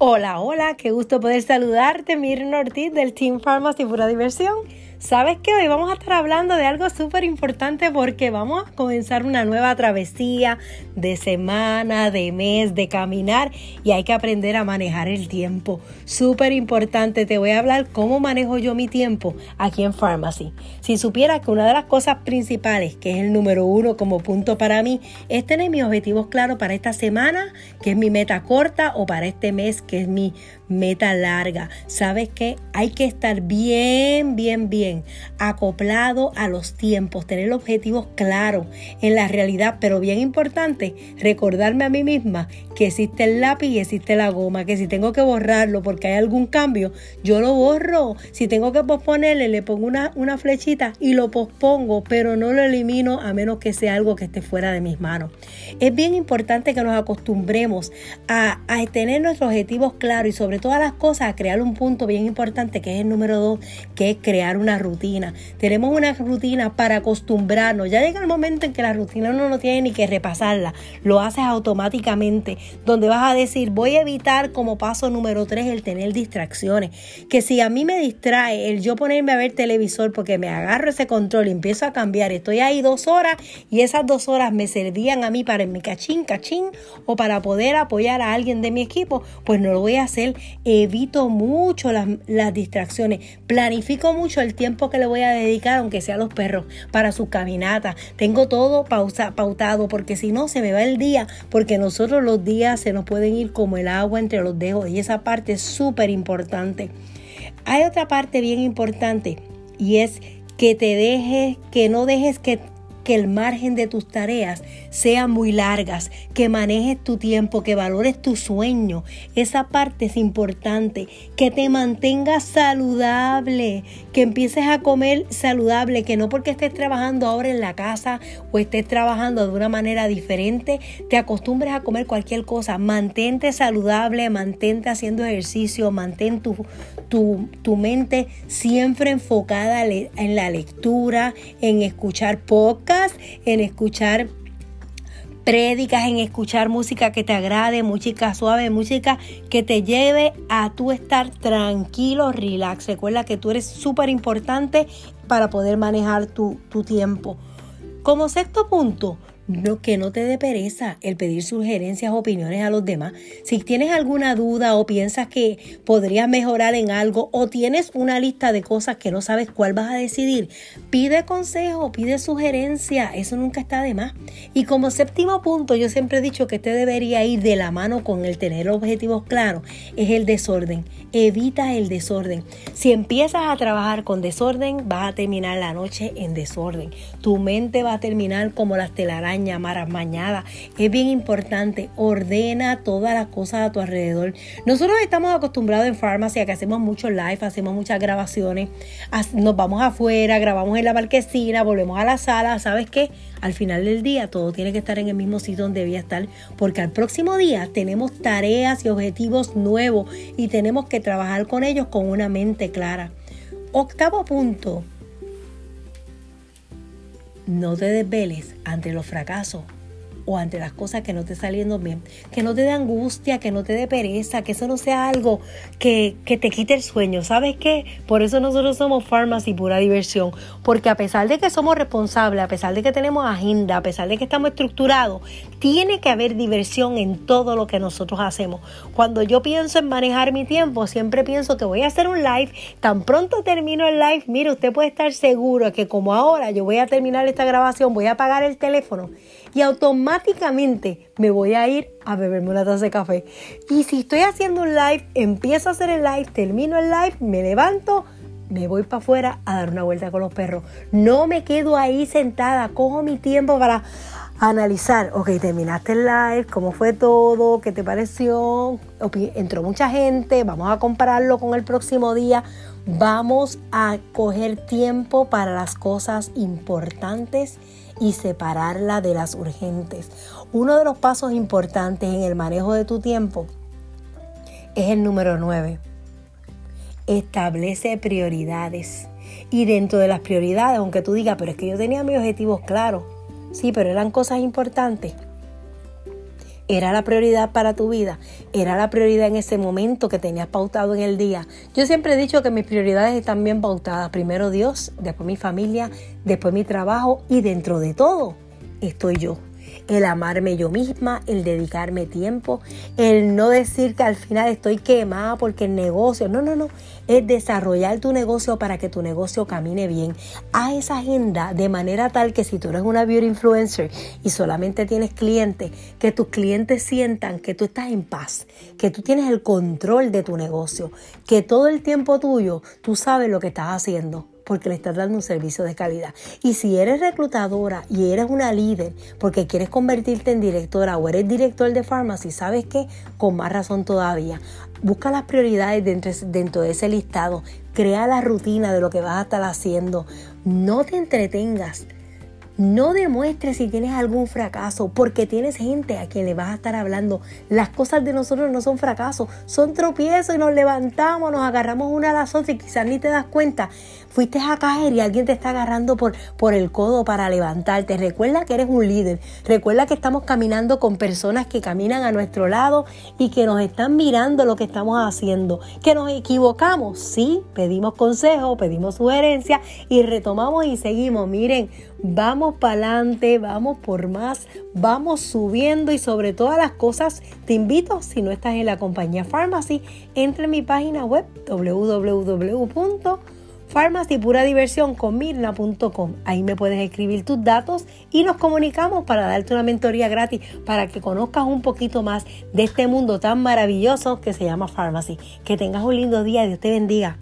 Hola, hola, qué gusto poder saludarte, Miren Ortiz del Team Pharmacy Pura Diversión. Sabes que hoy vamos a estar hablando de algo súper importante porque vamos a comenzar una nueva travesía de semana, de mes, de caminar y hay que aprender a manejar el tiempo. Súper importante, te voy a hablar cómo manejo yo mi tiempo aquí en Pharmacy. Si supieras que una de las cosas principales, que es el número uno como punto para mí, es tener mis objetivos claros para esta semana, que es mi meta corta, o para este mes, que es mi meta larga. ¿Sabes que Hay que estar bien, bien, bien acoplado a los tiempos, tener objetivos claros en la realidad, pero bien importante, recordarme a mí misma que existe el lápiz y existe la goma, que si tengo que borrarlo porque hay algún cambio, yo lo borro. Si tengo que posponerle, le pongo una, una flechita y lo pospongo, pero no lo elimino a menos que sea algo que esté fuera de mis manos. Es bien importante que nos acostumbremos a, a tener nuestros objetivos claros y sobre todas las cosas a crear un punto bien importante que es el número dos, que es crear una rutina. Tenemos una rutina para acostumbrarnos. Ya llega el momento en que la rutina uno no tiene ni que repasarla, lo haces automáticamente, donde vas a decir, voy a evitar como paso número tres el tener distracciones. Que si a mí me distrae el yo ponerme a ver televisor porque me agarro ese control y empiezo a cambiar, estoy ahí dos horas y esas dos horas me servían a mí para mi cachín, cachín o para poder apoyar a alguien de mi equipo, pues no lo voy a hacer. Evito mucho las, distracciones, planifico mucho el tiempo que le voy a dedicar, aunque sea a los perros, para su caminata. Tengo todo pausa, pautado porque si no se me va el día, porque nosotros los días se nos pueden ir como el agua entre los dedos y esa parte es súper importante. Hay otra parte bien importante y es que te dejes, que no dejes que que el margen de tus tareas sean muy largas, que manejes tu tiempo, que valores tu sueño. Esa parte es importante, que te mantengas saludable, que empieces a comer saludable, que no porque estés trabajando ahora en la casa o estés trabajando de una manera diferente, te acostumbres a comer cualquier cosa. Mantente saludable, mantente haciendo ejercicio, mantén tu, tu, tu mente siempre enfocada en la lectura, en escuchar podcast en escuchar prédicas, en escuchar música que te agrade, música suave, música que te lleve a tú estar tranquilo, relax. Recuerda que tú eres súper importante para poder manejar tu, tu tiempo. Como sexto punto, no, que no te dé pereza el pedir sugerencias o opiniones a los demás. Si tienes alguna duda o piensas que podrías mejorar en algo o tienes una lista de cosas que no sabes cuál vas a decidir, pide consejo, pide sugerencia. Eso nunca está de más. Y como séptimo punto, yo siempre he dicho que te debería ir de la mano con el tener objetivos claros, es el desorden. Evita el desorden. Si empiezas a trabajar con desorden, vas a terminar la noche en desorden. Tu mente va a terminar como las telarañas mañana, mañana. Es bien importante, ordena todas las cosas a tu alrededor. Nosotros estamos acostumbrados en farmacia que hacemos mucho live, hacemos muchas grabaciones, nos vamos afuera, grabamos en la marquesina, volvemos a la sala. ¿Sabes qué? Al final del día todo tiene que estar en el mismo sitio donde debía estar, porque al próximo día tenemos tareas y objetivos nuevos y tenemos que trabajar con ellos con una mente clara. Octavo punto, no te desveles ante los fracasos o ante las cosas que no te saliendo bien, que no te dé angustia, que no te dé pereza, que eso no sea algo que, que te quite el sueño. ¿Sabes qué? Por eso nosotros somos Pharmacy Pura Diversión, porque a pesar de que somos responsables, a pesar de que tenemos agenda, a pesar de que estamos estructurados, tiene que haber diversión en todo lo que nosotros hacemos. Cuando yo pienso en manejar mi tiempo, siempre pienso que voy a hacer un live, tan pronto termino el live, mire, usted puede estar seguro que como ahora yo voy a terminar esta grabación, voy a apagar el teléfono y automáticamente me voy a ir a beberme una taza de café. Y si estoy haciendo un live, empiezo a hacer el live, termino el live, me levanto, me voy para afuera a dar una vuelta con los perros. No me quedo ahí sentada, cojo mi tiempo para analizar, ok, terminaste el live, cómo fue todo, qué te pareció, entró mucha gente, vamos a compararlo con el próximo día, vamos a coger tiempo para las cosas importantes y separarla de las urgentes. Uno de los pasos importantes en el manejo de tu tiempo es el número 9. Establece prioridades. Y dentro de las prioridades, aunque tú digas, pero es que yo tenía mis objetivos claros, sí, pero eran cosas importantes. Era la prioridad para tu vida, era la prioridad en ese momento que tenías pautado en el día. Yo siempre he dicho que mis prioridades están bien pautadas. Primero Dios, después mi familia, después mi trabajo y dentro de todo estoy yo el amarme yo misma, el dedicarme tiempo, el no decir que al final estoy quemada porque el negocio, no, no, no, es desarrollar tu negocio para que tu negocio camine bien. A esa agenda de manera tal que si tú eres una beauty influencer y solamente tienes clientes, que tus clientes sientan que tú estás en paz, que tú tienes el control de tu negocio, que todo el tiempo tuyo tú sabes lo que estás haciendo porque le estás dando un servicio de calidad. Y si eres reclutadora y eres una líder porque quieres convertirte en directora o eres director de farmacia, ¿sabes qué? Con más razón todavía. Busca las prioridades dentro, dentro de ese listado. Crea la rutina de lo que vas a estar haciendo. No te entretengas no demuestres si tienes algún fracaso, porque tienes gente a quien le vas a estar hablando. Las cosas de nosotros no son fracasos, son tropiezos y nos levantamos, nos agarramos una a las otras y quizás ni te das cuenta. Fuiste a caer y alguien te está agarrando por, por el codo para levantarte. Recuerda que eres un líder. Recuerda que estamos caminando con personas que caminan a nuestro lado y que nos están mirando lo que estamos haciendo. Que nos equivocamos, sí, pedimos consejo, pedimos sugerencia y retomamos y seguimos. Miren, vamos para adelante, vamos por más, vamos subiendo y sobre todas las cosas te invito, si no estás en la compañía Pharmacy, entre en mi página web www.farmacypuradiversionconmirna.com. Ahí me puedes escribir tus datos y nos comunicamos para darte una mentoría gratis para que conozcas un poquito más de este mundo tan maravilloso que se llama Pharmacy. Que tengas un lindo día, Dios te bendiga.